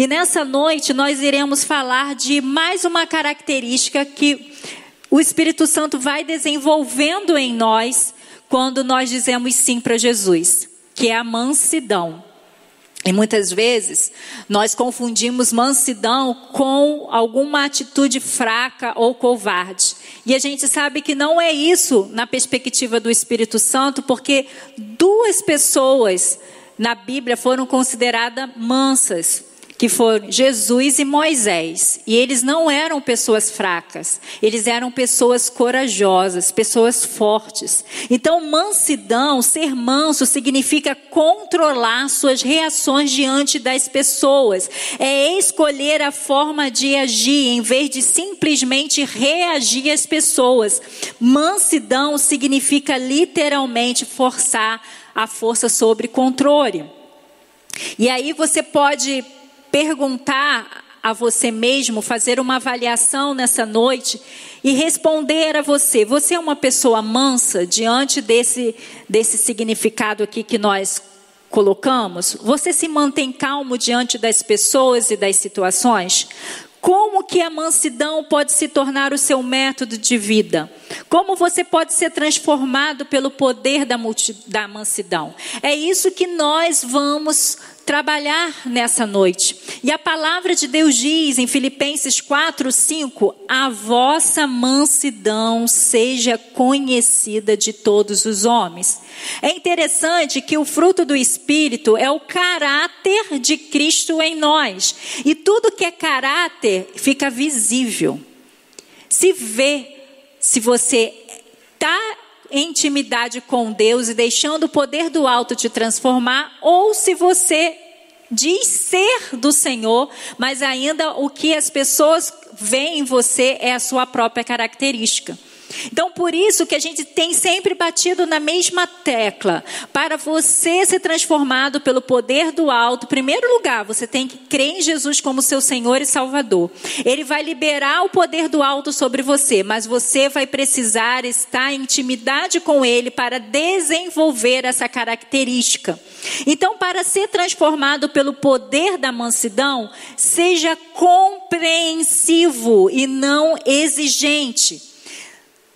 E nessa noite nós iremos falar de mais uma característica que o Espírito Santo vai desenvolvendo em nós quando nós dizemos sim para Jesus, que é a mansidão. E muitas vezes nós confundimos mansidão com alguma atitude fraca ou covarde. E a gente sabe que não é isso na perspectiva do Espírito Santo, porque duas pessoas na Bíblia foram consideradas mansas que foram Jesus e Moisés. E eles não eram pessoas fracas, eles eram pessoas corajosas, pessoas fortes. Então, mansidão, ser manso, significa controlar suas reações diante das pessoas. É escolher a forma de agir em vez de simplesmente reagir às pessoas. Mansidão significa literalmente forçar a força sobre controle. E aí você pode perguntar a você mesmo, fazer uma avaliação nessa noite e responder a você: você é uma pessoa mansa diante desse, desse significado aqui que nós colocamos? Você se mantém calmo diante das pessoas e das situações? Como que a mansidão pode se tornar o seu método de vida? Como você pode ser transformado pelo poder da, multi, da mansidão? É isso que nós vamos trabalhar nessa noite. E a palavra de Deus diz em Filipenses 4, 5: A vossa mansidão seja conhecida de todos os homens. É interessante que o fruto do Espírito é o caráter de Cristo em nós. E tudo que é caráter fica visível. Se vê, se você está intimidade com Deus e deixando o poder do alto te transformar, ou se você diz ser do Senhor, mas ainda o que as pessoas veem em você é a sua própria característica. Então, por isso que a gente tem sempre batido na mesma tecla. Para você ser transformado pelo poder do alto, em primeiro lugar, você tem que crer em Jesus como seu Senhor e Salvador. Ele vai liberar o poder do alto sobre você, mas você vai precisar estar em intimidade com Ele para desenvolver essa característica. Então, para ser transformado pelo poder da mansidão, seja compreensivo e não exigente.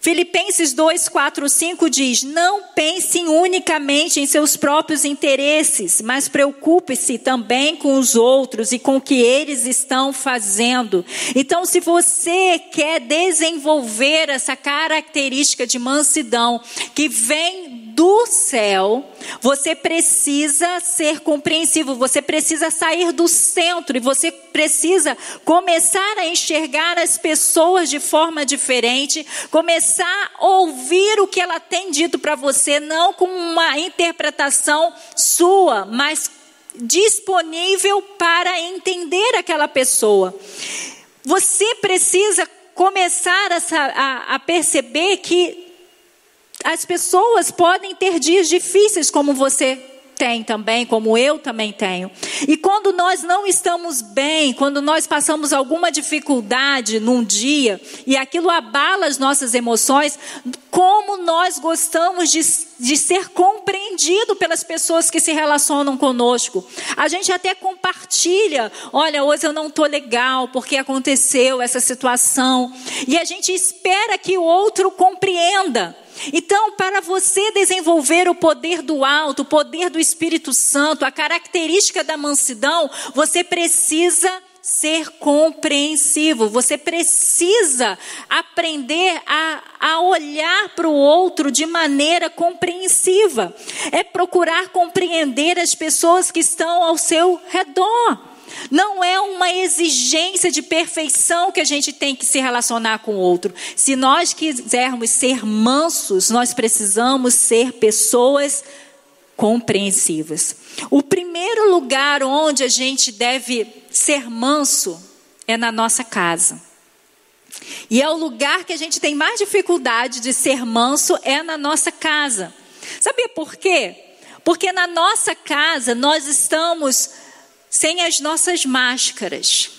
Filipenses 2, 4, 5 diz: Não pensem unicamente em seus próprios interesses, mas preocupe-se também com os outros e com o que eles estão fazendo. Então, se você quer desenvolver essa característica de mansidão que vem do céu, você precisa ser compreensivo, você precisa sair do centro e você precisa começar a enxergar as pessoas de forma diferente, começar a ouvir o que ela tem dito para você, não com uma interpretação sua, mas disponível para entender aquela pessoa. Você precisa começar a, a, perceber que as pessoas podem ter dias difíceis, como você tem também, como eu também tenho. E quando nós não estamos bem, quando nós passamos alguma dificuldade num dia e aquilo abala as nossas emoções, como nós gostamos de, de ser compreendido pelas pessoas que se relacionam conosco. A gente até compartilha: olha, hoje eu não estou legal porque aconteceu essa situação. E a gente espera que o outro compreenda. Então, para você desenvolver o poder do alto, o poder do Espírito Santo, a característica da mansidão, você precisa ser compreensivo, você precisa aprender a, a olhar para o outro de maneira compreensiva. É procurar compreender as pessoas que estão ao seu redor. Não é uma exigência de perfeição que a gente tem que se relacionar com o outro. Se nós quisermos ser mansos, nós precisamos ser pessoas compreensivas. O primeiro lugar onde a gente deve ser manso é na nossa casa. E é o lugar que a gente tem mais dificuldade de ser manso é na nossa casa. Sabia por quê? Porque na nossa casa nós estamos sem as nossas máscaras.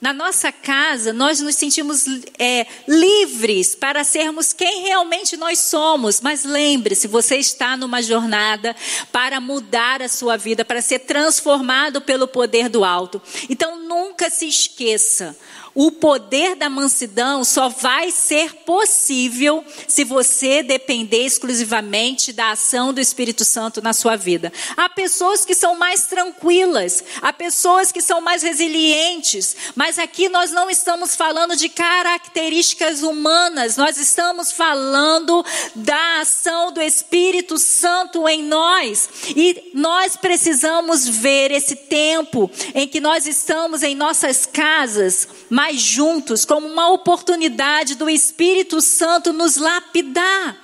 Na nossa casa, nós nos sentimos é, livres para sermos quem realmente nós somos. Mas lembre-se, você está numa jornada para mudar a sua vida, para ser transformado pelo poder do alto. Então nunca se esqueça o poder da mansidão só vai ser possível se você depender exclusivamente da ação do Espírito Santo na sua vida. Há pessoas que são mais tranquilas, há pessoas que são mais resilientes, mas aqui nós não estamos falando de características humanas, nós estamos falando da ação do Espírito Santo em nós. E nós precisamos ver esse tempo em que nós estamos em nossas casas, juntos, como uma oportunidade do Espírito Santo nos lapidar.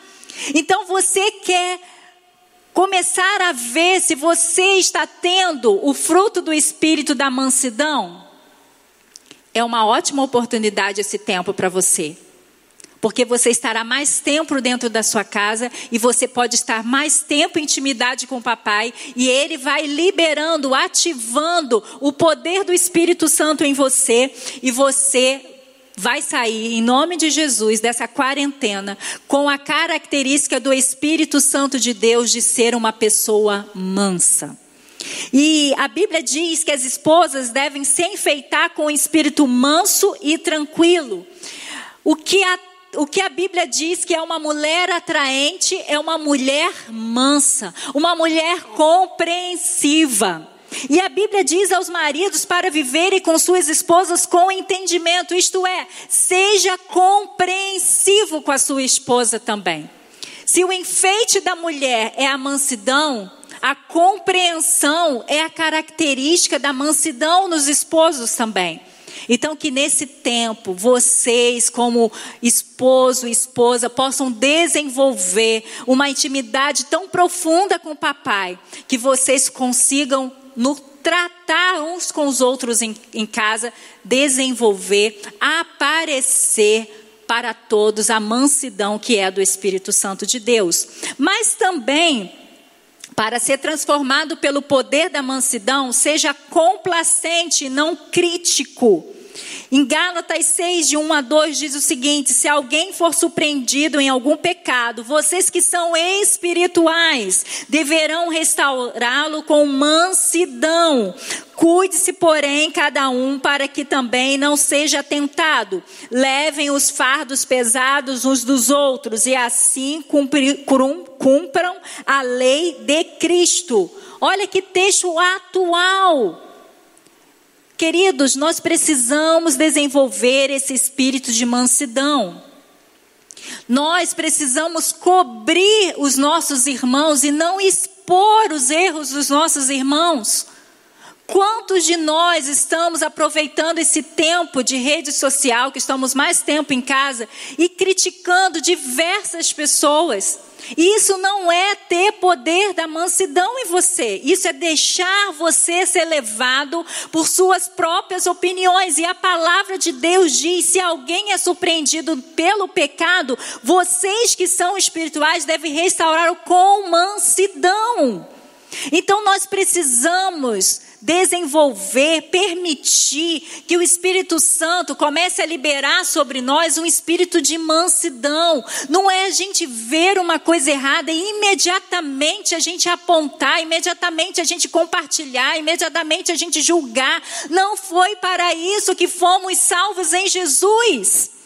Então você quer começar a ver se você está tendo o fruto do Espírito da mansidão? É uma ótima oportunidade esse tempo para você porque você estará mais tempo dentro da sua casa e você pode estar mais tempo em intimidade com o papai e ele vai liberando, ativando o poder do Espírito Santo em você e você vai sair, em nome de Jesus, dessa quarentena com a característica do Espírito Santo de Deus de ser uma pessoa mansa. E a Bíblia diz que as esposas devem se enfeitar com o espírito manso e tranquilo. O que a o que a Bíblia diz que é uma mulher atraente é uma mulher mansa, uma mulher compreensiva. E a Bíblia diz aos maridos para viverem com suas esposas com entendimento, isto é, seja compreensivo com a sua esposa também. Se o enfeite da mulher é a mansidão, a compreensão é a característica da mansidão nos esposos também. Então, que nesse tempo, vocês, como esposo e esposa, possam desenvolver uma intimidade tão profunda com o papai, que vocês consigam no tratar uns com os outros em, em casa, desenvolver, aparecer para todos a mansidão que é do Espírito Santo de Deus. Mas também para ser transformado pelo poder da mansidão, seja complacente, não crítico. Em Gálatas 6, de 1 a 2, diz o seguinte: Se alguém for surpreendido em algum pecado, vocês que são espirituais deverão restaurá-lo com mansidão. Cuide-se, porém, cada um para que também não seja tentado. Levem os fardos pesados uns dos outros e assim cumpram a lei de Cristo. Olha que texto atual. Queridos, nós precisamos desenvolver esse espírito de mansidão. Nós precisamos cobrir os nossos irmãos e não expor os erros dos nossos irmãos. Quantos de nós estamos aproveitando esse tempo de rede social, que estamos mais tempo em casa, e criticando diversas pessoas? Isso não é ter poder da mansidão em você. Isso é deixar você ser levado por suas próprias opiniões. E a palavra de Deus diz: se alguém é surpreendido pelo pecado, vocês que são espirituais devem restaurá-lo com mansidão. Então nós precisamos desenvolver, permitir que o Espírito Santo comece a liberar sobre nós um espírito de mansidão. Não é a gente ver uma coisa errada e imediatamente a gente apontar, imediatamente a gente compartilhar, imediatamente a gente julgar. Não foi para isso que fomos salvos em Jesus.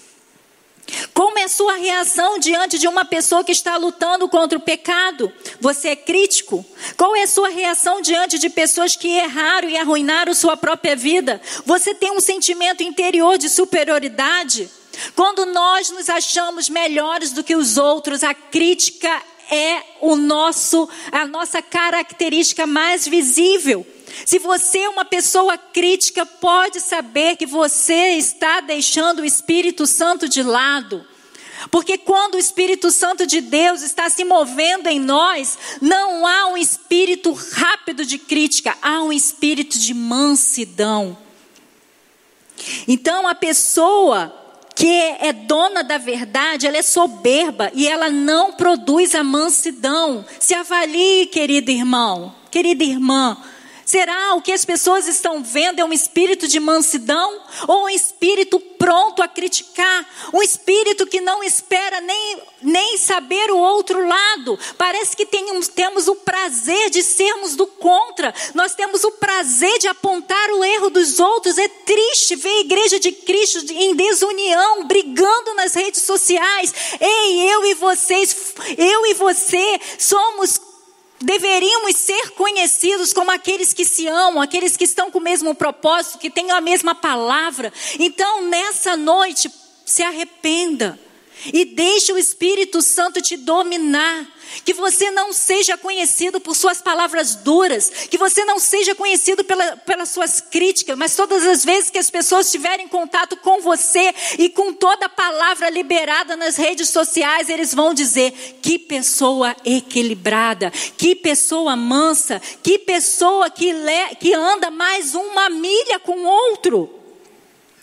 Como é a sua reação diante de uma pessoa que está lutando contra o pecado? Você é crítico? Qual é a sua reação diante de pessoas que erraram e arruinaram sua própria vida? Você tem um sentimento interior de superioridade? Quando nós nos achamos melhores do que os outros, a crítica é o nosso, a nossa característica mais visível. Se você é uma pessoa crítica, pode saber que você está deixando o Espírito Santo de lado. Porque quando o Espírito Santo de Deus está se movendo em nós, não há um espírito rápido de crítica, há um espírito de mansidão. Então a pessoa que é dona da verdade, ela é soberba e ela não produz a mansidão. Se avalie, querido irmão, querida irmã. Será o que as pessoas estão vendo é um espírito de mansidão ou um espírito pronto a criticar? Um espírito que não espera nem, nem saber o outro lado? Parece que temos, temos o prazer de sermos do contra, nós temos o prazer de apontar o erro dos outros. É triste ver a igreja de Cristo em desunião, brigando nas redes sociais. Ei, eu e vocês, eu e você somos deveríamos ser conhecidos como aqueles que se amam, aqueles que estão com o mesmo propósito, que têm a mesma palavra. Então, nessa noite, se arrependa e deixe o Espírito Santo te dominar. Que você não seja conhecido por suas palavras duras, que você não seja conhecido pela, pelas suas críticas, mas todas as vezes que as pessoas tiverem contato com você e com toda palavra liberada nas redes sociais, eles vão dizer: que pessoa equilibrada, que pessoa mansa, que pessoa que, le, que anda mais uma milha com outro.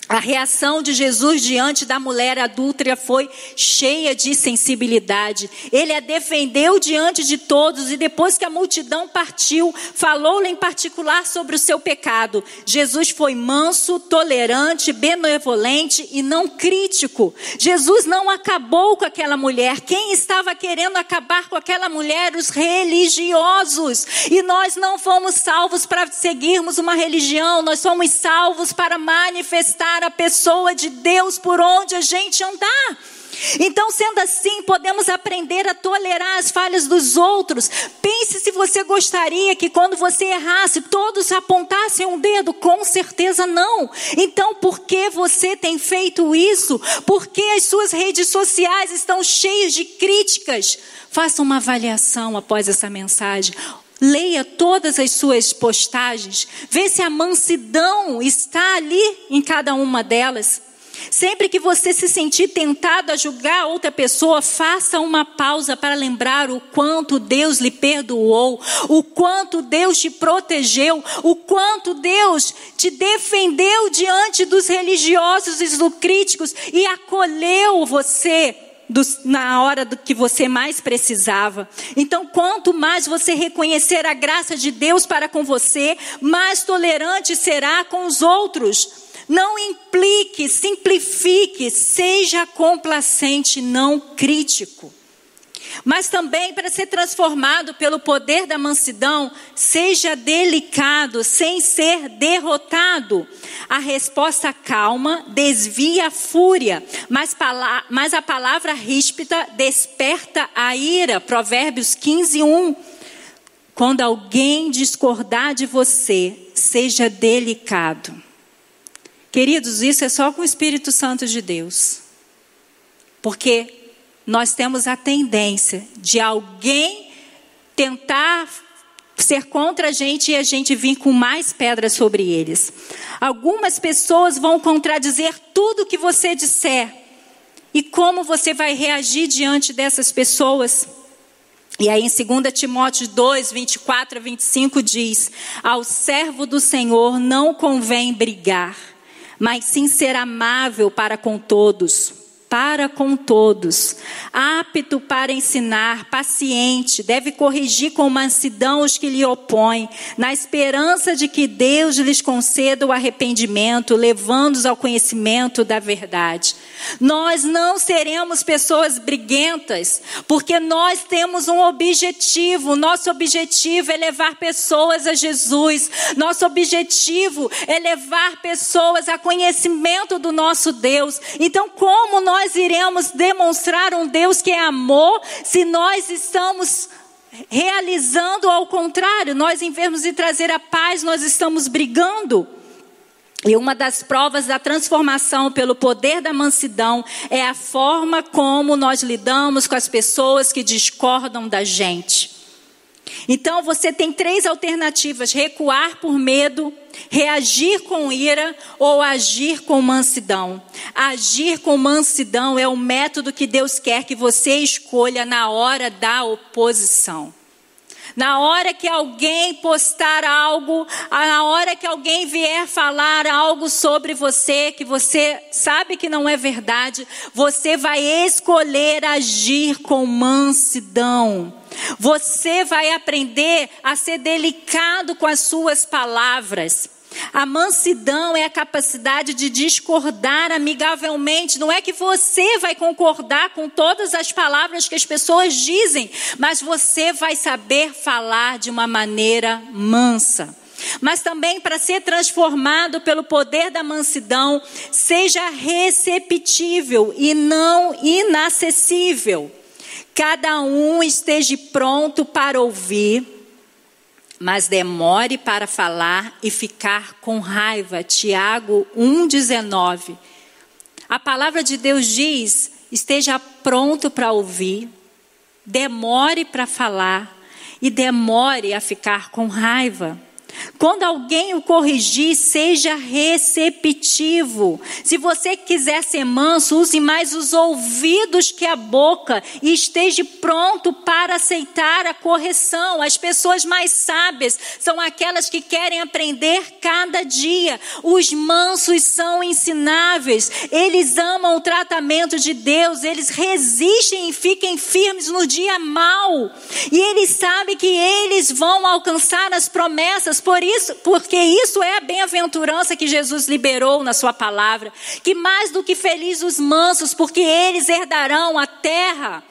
A reação de Jesus diante da mulher adúltera foi cheia de sensibilidade. Ele a defendeu diante de todos e depois que a multidão partiu, falou-lhe em particular sobre o seu pecado. Jesus foi manso, tolerante, benevolente e não crítico. Jesus não acabou com aquela mulher. Quem estava querendo acabar com aquela mulher? Os religiosos. E nós não fomos salvos para seguirmos uma religião, nós fomos salvos para manifestar a pessoa de Deus por onde a gente andar. Então, sendo assim, podemos aprender a tolerar as falhas dos outros. Pense se você gostaria que quando você errasse, todos apontassem um dedo. Com certeza não. Então, por que você tem feito isso? Por que as suas redes sociais estão cheias de críticas? Faça uma avaliação após essa mensagem. Leia todas as suas postagens, vê se a mansidão está ali em cada uma delas. Sempre que você se sentir tentado a julgar outra pessoa, faça uma pausa para lembrar o quanto Deus lhe perdoou, o quanto Deus te protegeu, o quanto Deus te defendeu diante dos religiosos e dos críticos e acolheu você na hora do que você mais precisava. Então, quanto mais você reconhecer a graça de Deus para com você, mais tolerante será com os outros. Não implique, simplifique, seja complacente, não crítico mas também para ser transformado pelo poder da mansidão, seja delicado, sem ser derrotado. A resposta calma desvia a fúria, mas, mas a palavra ríspida desperta a ira. Provérbios 15, 1. Quando alguém discordar de você, seja delicado. Queridos, isso é só com o Espírito Santo de Deus. Porque nós temos a tendência de alguém tentar ser contra a gente e a gente vir com mais pedras sobre eles. Algumas pessoas vão contradizer tudo que você disser. E como você vai reagir diante dessas pessoas? E aí em 2 Timóteo 2, 24 a 25 diz: Ao servo do Senhor não convém brigar, mas sim ser amável para com todos para com todos, apto para ensinar, paciente, deve corrigir com mansidão os que lhe opõem, na esperança de que Deus lhes conceda o arrependimento, levando-os ao conhecimento da verdade. Nós não seremos pessoas briguentas, porque nós temos um objetivo. Nosso objetivo é levar pessoas a Jesus. Nosso objetivo é levar pessoas a conhecimento do nosso Deus. Então, como nós iremos demonstrar um Deus que é amor se nós estamos realizando ao contrário? Nós, em vez de trazer a paz, nós estamos brigando. E uma das provas da transformação pelo poder da mansidão é a forma como nós lidamos com as pessoas que discordam da gente. Então você tem três alternativas: recuar por medo, reagir com ira ou agir com mansidão. Agir com mansidão é o método que Deus quer que você escolha na hora da oposição. Na hora que alguém postar algo, na hora que alguém vier falar algo sobre você que você sabe que não é verdade, você vai escolher agir com mansidão. Você vai aprender a ser delicado com as suas palavras. A mansidão é a capacidade de discordar amigavelmente. Não é que você vai concordar com todas as palavras que as pessoas dizem, mas você vai saber falar de uma maneira mansa. Mas também para ser transformado pelo poder da mansidão, seja receptível e não inacessível. Cada um esteja pronto para ouvir mas demore para falar e ficar com raiva. Tiago 1,19. A palavra de Deus diz: esteja pronto para ouvir, demore para falar e demore a ficar com raiva. Quando alguém o corrigir, seja receptivo. Se você quiser ser manso, use mais os ouvidos que a boca e esteja pronto para aceitar a correção. As pessoas mais sábias são aquelas que querem aprender cada dia. Os mansos são ensináveis. Eles amam o tratamento de Deus. Eles resistem e fiquem firmes no dia mau. E eles sabem que eles vão alcançar as promessas por isso, porque isso é a bem-aventurança que Jesus liberou na sua palavra, que mais do que felizes os mansos, porque eles herdarão a terra.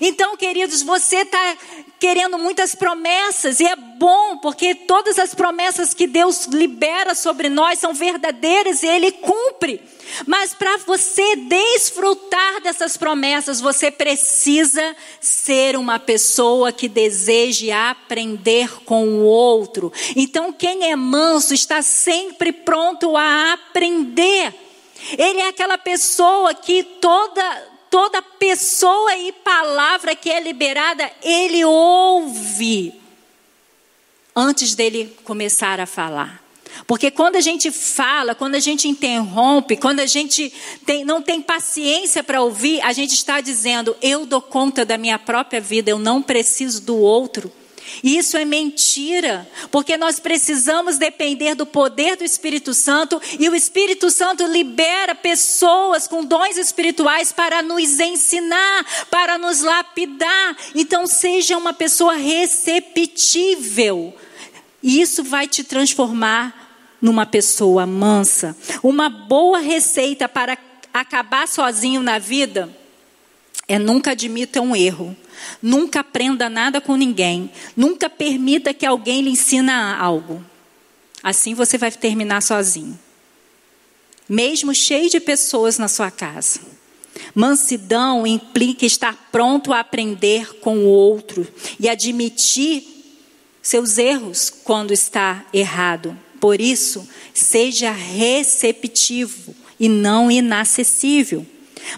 Então, queridos, você está querendo muitas promessas, e é bom, porque todas as promessas que Deus libera sobre nós são verdadeiras e Ele cumpre. Mas para você desfrutar dessas promessas, você precisa ser uma pessoa que deseje aprender com o outro. Então, quem é manso está sempre pronto a aprender. Ele é aquela pessoa que toda toda pessoa e palavra que é liberada, ele ouve antes dele começar a falar. Porque quando a gente fala, quando a gente interrompe, quando a gente tem, não tem paciência para ouvir, a gente está dizendo: eu dou conta da minha própria vida, eu não preciso do outro. E isso é mentira, porque nós precisamos depender do poder do Espírito Santo e o Espírito Santo libera pessoas com dons espirituais para nos ensinar, para nos lapidar. Então, seja uma pessoa receptível. E isso vai te transformar numa pessoa mansa. Uma boa receita para acabar sozinho na vida é nunca admita um erro. Nunca aprenda nada com ninguém. Nunca permita que alguém lhe ensina algo. Assim você vai terminar sozinho. Mesmo cheio de pessoas na sua casa. Mansidão implica estar pronto a aprender com o outro e admitir seus erros quando está errado. Por isso, seja receptivo e não inacessível.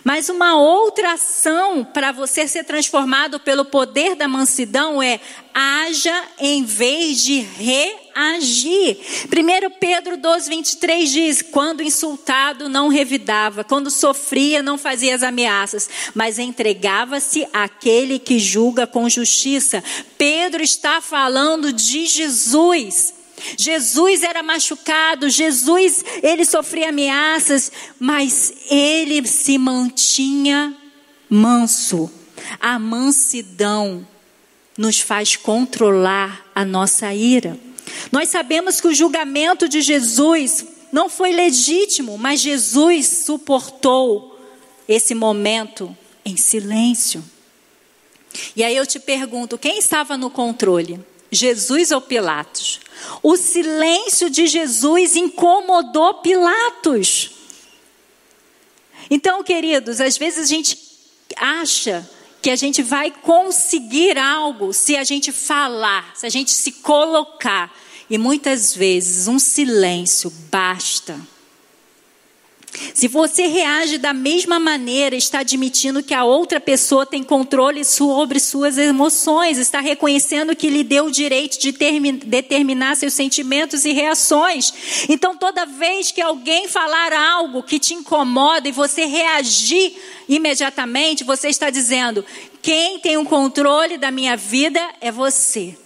Mas uma outra ação para você ser transformado pelo poder da mansidão é haja em vez de reagir. 1 Pedro 12, 23 diz: Quando insultado, não revidava, quando sofria, não fazia as ameaças, mas entregava-se àquele que julga com justiça. Pedro está falando de Jesus. Jesus era machucado, Jesus, ele sofria ameaças, mas ele se mantinha manso. A mansidão nos faz controlar a nossa ira. Nós sabemos que o julgamento de Jesus não foi legítimo, mas Jesus suportou esse momento em silêncio. E aí eu te pergunto: quem estava no controle? Jesus ou Pilatos? O silêncio de Jesus incomodou Pilatos. Então, queridos, às vezes a gente acha que a gente vai conseguir algo se a gente falar, se a gente se colocar. E muitas vezes um silêncio basta se você reage da mesma maneira, está admitindo que a outra pessoa tem controle sobre suas emoções, está reconhecendo que lhe deu o direito de determinar seus sentimentos e reações. Então, toda vez que alguém falar algo que te incomoda e você reagir imediatamente, você está dizendo: quem tem o controle da minha vida é você.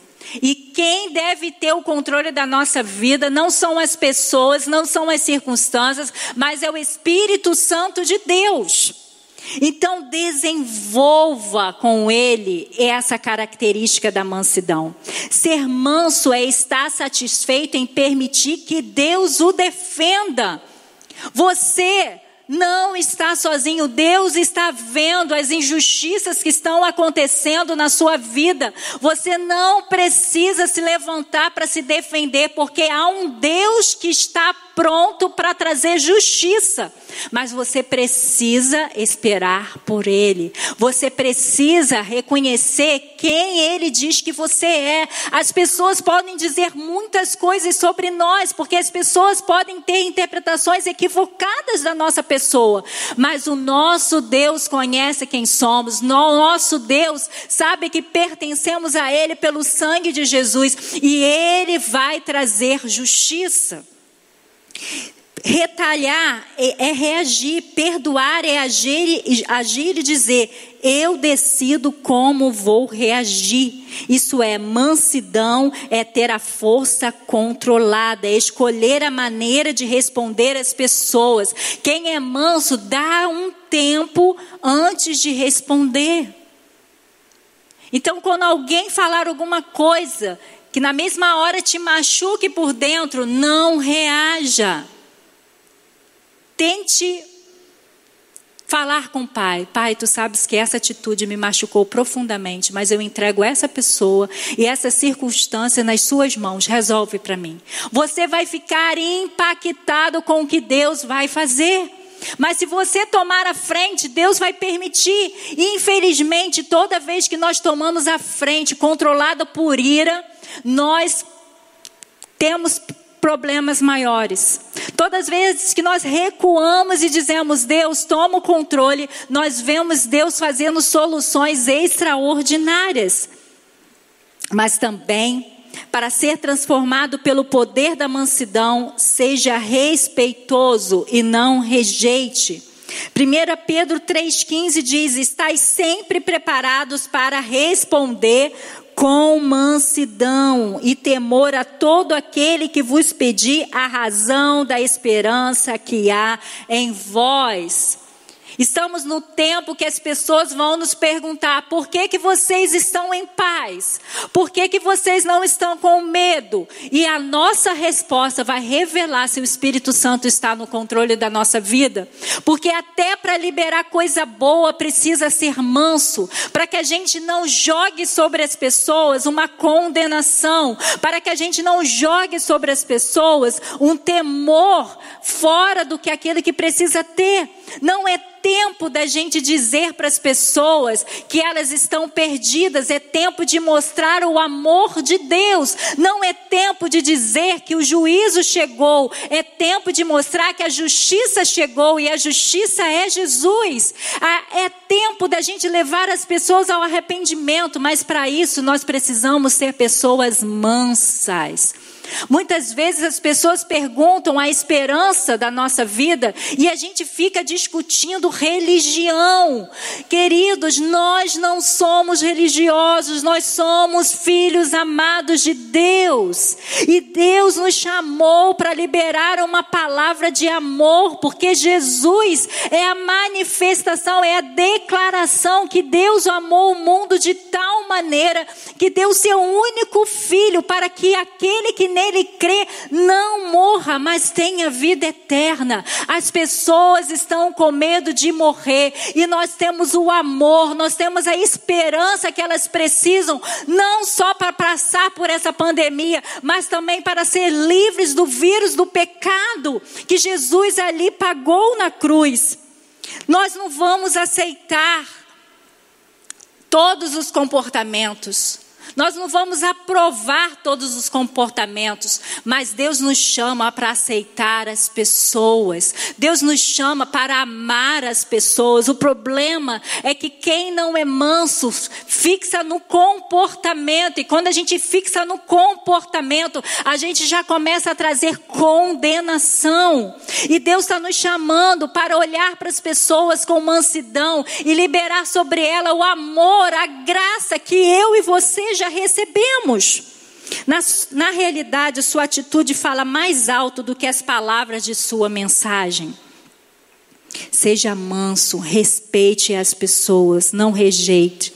E quem deve ter o controle da nossa vida não são as pessoas, não são as circunstâncias, mas é o Espírito Santo de Deus. Então, desenvolva com ele essa característica da mansidão. Ser manso é estar satisfeito em permitir que Deus o defenda. Você não está sozinho. Deus está vendo as injustiças que estão acontecendo na sua vida. Você não precisa se levantar para se defender, porque há um Deus que está pronto para trazer justiça. Mas você precisa esperar por Ele. Você precisa reconhecer quem Ele diz que você é. As pessoas podem dizer muitas coisas sobre nós, porque as pessoas podem ter interpretações equivocadas da nossa pessoa. Mas o nosso Deus conhece quem somos. Nosso Deus sabe que pertencemos a Ele pelo sangue de Jesus. E Ele vai trazer justiça. Retalhar é, é, reagir, perdoar é agir, agir e dizer: eu decido como vou reagir. Isso é mansidão, é ter a força controlada, é escolher a maneira de responder às pessoas. Quem é manso dá um tempo antes de responder. Então, quando alguém falar alguma coisa que na mesma hora te machuque por dentro, não reaja. Tente falar com o pai. Pai, tu sabes que essa atitude me machucou profundamente, mas eu entrego essa pessoa e essa circunstância nas suas mãos. Resolve para mim. Você vai ficar impactado com o que Deus vai fazer. Mas se você tomar a frente, Deus vai permitir. E infelizmente, toda vez que nós tomamos a frente, controlada por ira, nós temos problemas maiores. Todas as vezes que nós recuamos e dizemos, Deus, toma o controle, nós vemos Deus fazendo soluções extraordinárias. Mas também, para ser transformado pelo poder da mansidão, seja respeitoso e não rejeite. 1 Pedro 3,15 diz: Estais sempre preparados para responder com mansidão e temor a todo aquele que vos pedir a razão da esperança que há em vós. Estamos no tempo que as pessoas vão nos perguntar: por que, que vocês estão em paz? Por que, que vocês não estão com medo? E a nossa resposta vai revelar se o Espírito Santo está no controle da nossa vida. Porque até para liberar coisa boa precisa ser manso, para que a gente não jogue sobre as pessoas uma condenação, para que a gente não jogue sobre as pessoas um temor fora do que aquele que precisa ter. Não é tempo da gente dizer para as pessoas que elas estão perdidas, é tempo de mostrar o amor de Deus. Não é tempo de dizer que o juízo chegou, é tempo de mostrar que a justiça chegou e a justiça é Jesus. Ah, é tempo da gente levar as pessoas ao arrependimento, mas para isso nós precisamos ser pessoas mansas. Muitas vezes as pessoas perguntam a esperança da nossa vida e a gente fica discutindo religião. Queridos, nós não somos religiosos, nós somos filhos amados de Deus. E Deus nos chamou para liberar uma palavra de amor, porque Jesus é a manifestação, é a declaração que Deus amou o mundo de tal maneira que deu seu único filho para que aquele que nele crê não morra, mas tenha vida eterna. As pessoas estão com medo de morrer e nós temos o amor, nós temos a esperança que elas precisam, não só para passar por essa pandemia, mas também para ser livres do vírus do pecado que Jesus ali pagou na cruz. Nós não vamos aceitar todos os comportamentos. Nós não vamos aprovar todos os comportamentos, mas Deus nos chama para aceitar as pessoas. Deus nos chama para amar as pessoas. O problema é que quem não é manso fixa no comportamento, e quando a gente fixa no comportamento, a gente já começa a trazer condenação. E Deus está nos chamando para olhar para as pessoas com mansidão e liberar sobre ela o amor, a graça que eu e você já recebemos. Na, na realidade, sua atitude fala mais alto do que as palavras de sua mensagem. Seja manso, respeite as pessoas, não rejeite.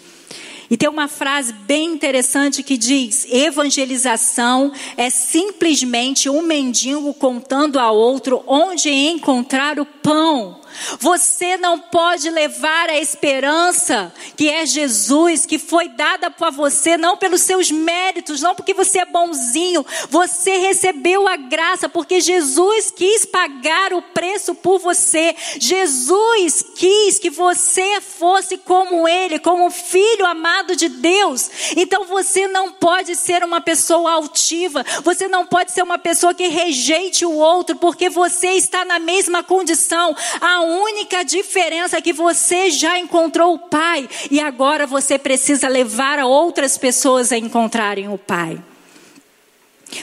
E tem uma frase bem interessante que diz: evangelização é simplesmente um mendigo contando a outro onde encontrar o pão. Você não pode levar a esperança que é Jesus, que foi dada para você, não pelos seus méritos, não porque você é bonzinho. Você recebeu a graça porque Jesus quis pagar o preço por você. Jesus quis que você fosse como Ele, como filho amado de Deus. Então você não pode ser uma pessoa altiva, você não pode ser uma pessoa que rejeite o outro, porque você está na mesma condição. Única diferença é que você já encontrou o Pai e agora você precisa levar a outras pessoas a encontrarem o Pai.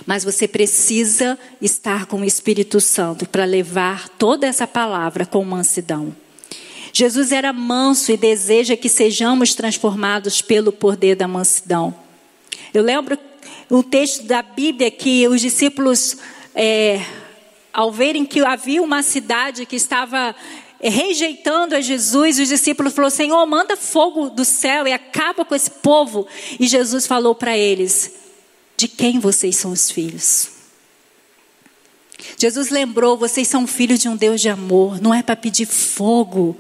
Mas você precisa estar com o Espírito Santo para levar toda essa palavra com mansidão. Jesus era manso e deseja que sejamos transformados pelo poder da mansidão. Eu lembro um texto da Bíblia que os discípulos, é, ao verem que havia uma cidade que estava rejeitando a Jesus, os discípulos falaram: Senhor, manda fogo do céu e acaba com esse povo. E Jesus falou para eles: De quem vocês são os filhos? Jesus lembrou: vocês são filhos de um Deus de amor, não é para pedir fogo,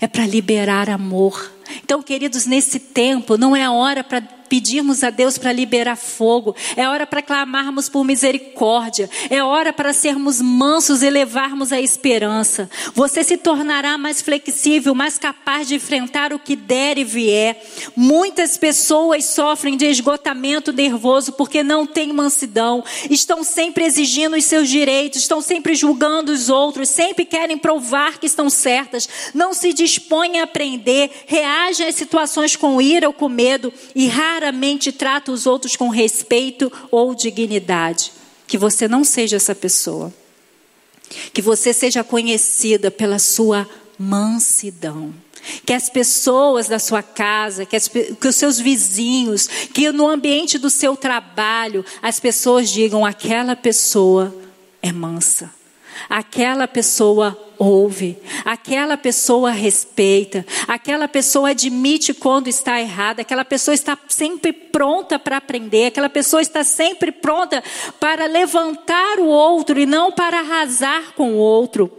é para liberar amor. Então, queridos, nesse tempo, não é a hora para pedirmos a Deus para liberar fogo, é hora para clamarmos por misericórdia, é hora para sermos mansos e levarmos a esperança. Você se tornará mais flexível, mais capaz de enfrentar o que der e vier. Muitas pessoas sofrem de esgotamento nervoso porque não têm mansidão, estão sempre exigindo os seus direitos, estão sempre julgando os outros, sempre querem provar que estão certas, não se dispõem a aprender, reagem às situações com ira ou com medo e raramente raramente trata os outros com respeito ou dignidade. Que você não seja essa pessoa. Que você seja conhecida pela sua mansidão. Que as pessoas da sua casa, que, as, que, os seus vizinhos, que no ambiente do seu trabalho, as pessoas digam: aquela pessoa é mansa, aquela pessoa ouve, aquela pessoa respeita, aquela pessoa admite quando está errada, aquela pessoa está sempre pronta para aprender, aquela pessoa está sempre pronta para levantar o outro e não para arrasar com o outro.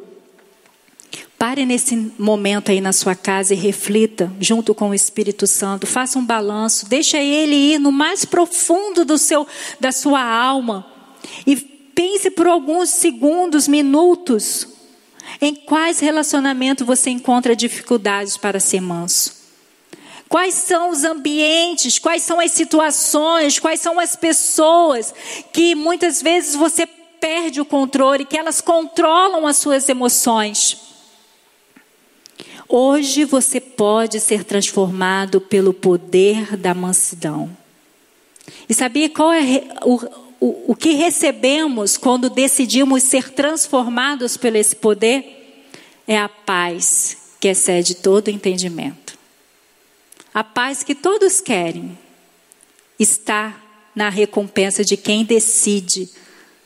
Pare nesse momento aí na sua casa e reflita junto com o Espírito Santo. Faça um balanço, deixa ele ir no mais profundo do seu da sua alma. E pense por alguns segundos, minutos em quais relacionamentos você encontra dificuldades para ser manso? Quais são os ambientes, quais são as situações, quais são as pessoas que muitas vezes você perde o controle, que elas controlam as suas emoções? Hoje você pode ser transformado pelo poder da mansidão. E sabia qual é o, o, o que recebemos quando decidimos ser transformados por esse poder é a paz que excede todo entendimento. A paz que todos querem está na recompensa de quem decide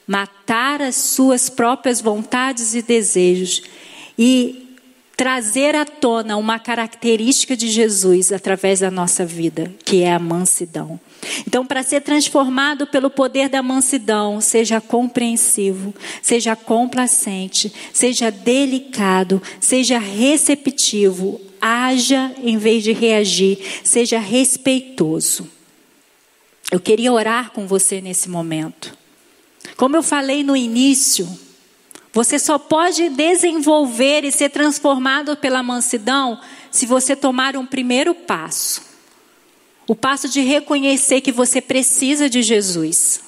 matar as suas próprias vontades e desejos e trazer à tona uma característica de Jesus através da nossa vida, que é a mansidão. Então, para ser transformado pelo poder da mansidão, seja compreensivo, seja complacente, seja delicado, seja receptivo, haja em vez de reagir, seja respeitoso. Eu queria orar com você nesse momento. Como eu falei no início, você só pode desenvolver e ser transformado pela mansidão se você tomar um primeiro passo. O passo de reconhecer que você precisa de Jesus.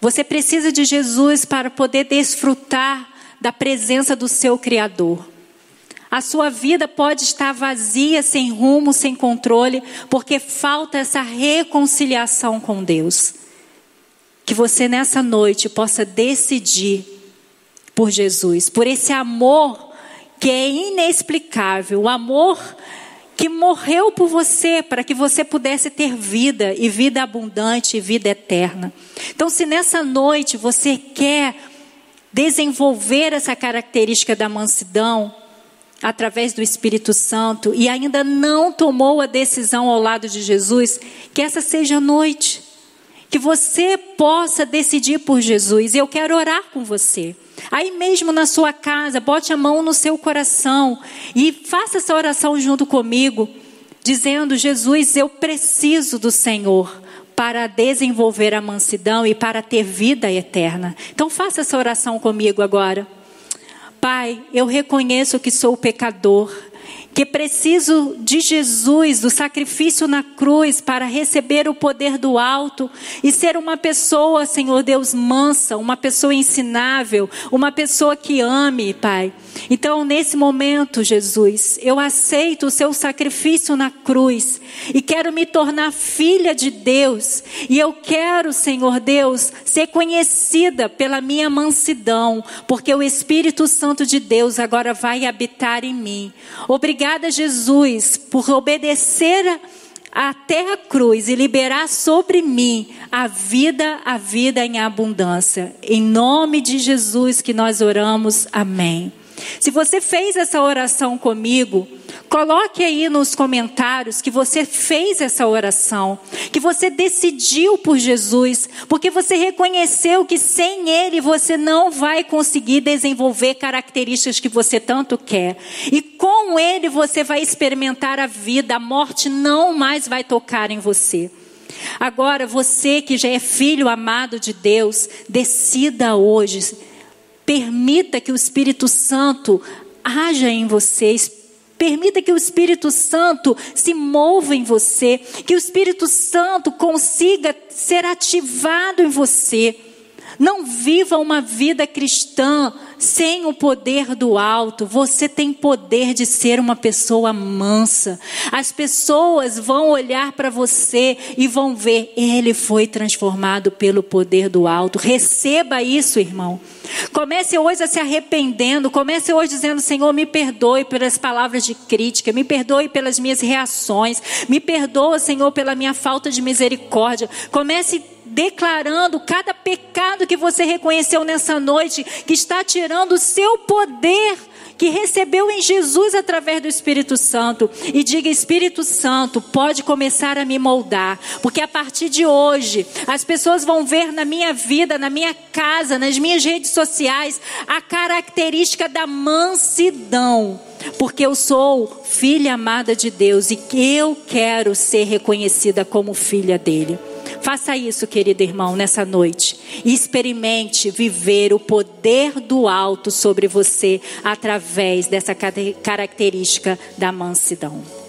Você precisa de Jesus para poder desfrutar da presença do seu Criador. A sua vida pode estar vazia, sem rumo, sem controle, porque falta essa reconciliação com Deus. Que você nessa noite possa decidir por Jesus, por esse amor que é inexplicável, o amor que morreu por você para que você pudesse ter vida e vida abundante e vida eterna. Então, se nessa noite você quer desenvolver essa característica da mansidão através do Espírito Santo e ainda não tomou a decisão ao lado de Jesus, que essa seja a noite. Que você possa decidir por Jesus. Eu quero orar com você. Aí mesmo na sua casa, bote a mão no seu coração e faça essa oração junto comigo, dizendo: Jesus, eu preciso do Senhor para desenvolver a mansidão e para ter vida eterna. Então faça essa oração comigo agora. Pai, eu reconheço que sou pecador que preciso de Jesus, do sacrifício na cruz, para receber o poder do alto e ser uma pessoa, Senhor Deus, mansa, uma pessoa ensinável, uma pessoa que ame, Pai. Então, nesse momento, Jesus, eu aceito o seu sacrifício na cruz e quero me tornar filha de Deus. E eu quero, Senhor Deus, ser conhecida pela minha mansidão, porque o Espírito Santo de Deus agora vai habitar em mim. Obrigada Obrigada, Jesus, por obedecer até a cruz e liberar sobre mim a vida, a vida em abundância. Em nome de Jesus que nós oramos. Amém. Se você fez essa oração comigo, coloque aí nos comentários que você fez essa oração, que você decidiu por Jesus, porque você reconheceu que sem Ele você não vai conseguir desenvolver características que você tanto quer. E com Ele você vai experimentar a vida, a morte não mais vai tocar em você. Agora, você que já é filho amado de Deus, decida hoje Permita que o Espírito Santo haja em vocês. Permita que o Espírito Santo se mova em você, que o Espírito Santo consiga ser ativado em você. Não viva uma vida cristã sem o poder do alto. Você tem poder de ser uma pessoa mansa. As pessoas vão olhar para você e vão ver, ele foi transformado pelo poder do alto. Receba isso, irmão. Comece hoje a se arrependendo, comece hoje dizendo: Senhor, me perdoe pelas palavras de crítica, me perdoe pelas minhas reações, me perdoa, Senhor, pela minha falta de misericórdia. Comece declarando cada pecado que você reconheceu nessa noite, que está tirando o seu poder que recebeu em Jesus através do Espírito Santo e diga: Espírito Santo, pode começar a me moldar, porque a partir de hoje as pessoas vão ver na minha vida, na minha casa, nas minhas redes sociais, a característica da mansidão. Porque eu sou filha amada de Deus e eu quero ser reconhecida como filha dele. Faça isso, querido irmão, nessa noite. E experimente viver o poder do alto sobre você através dessa característica da mansidão.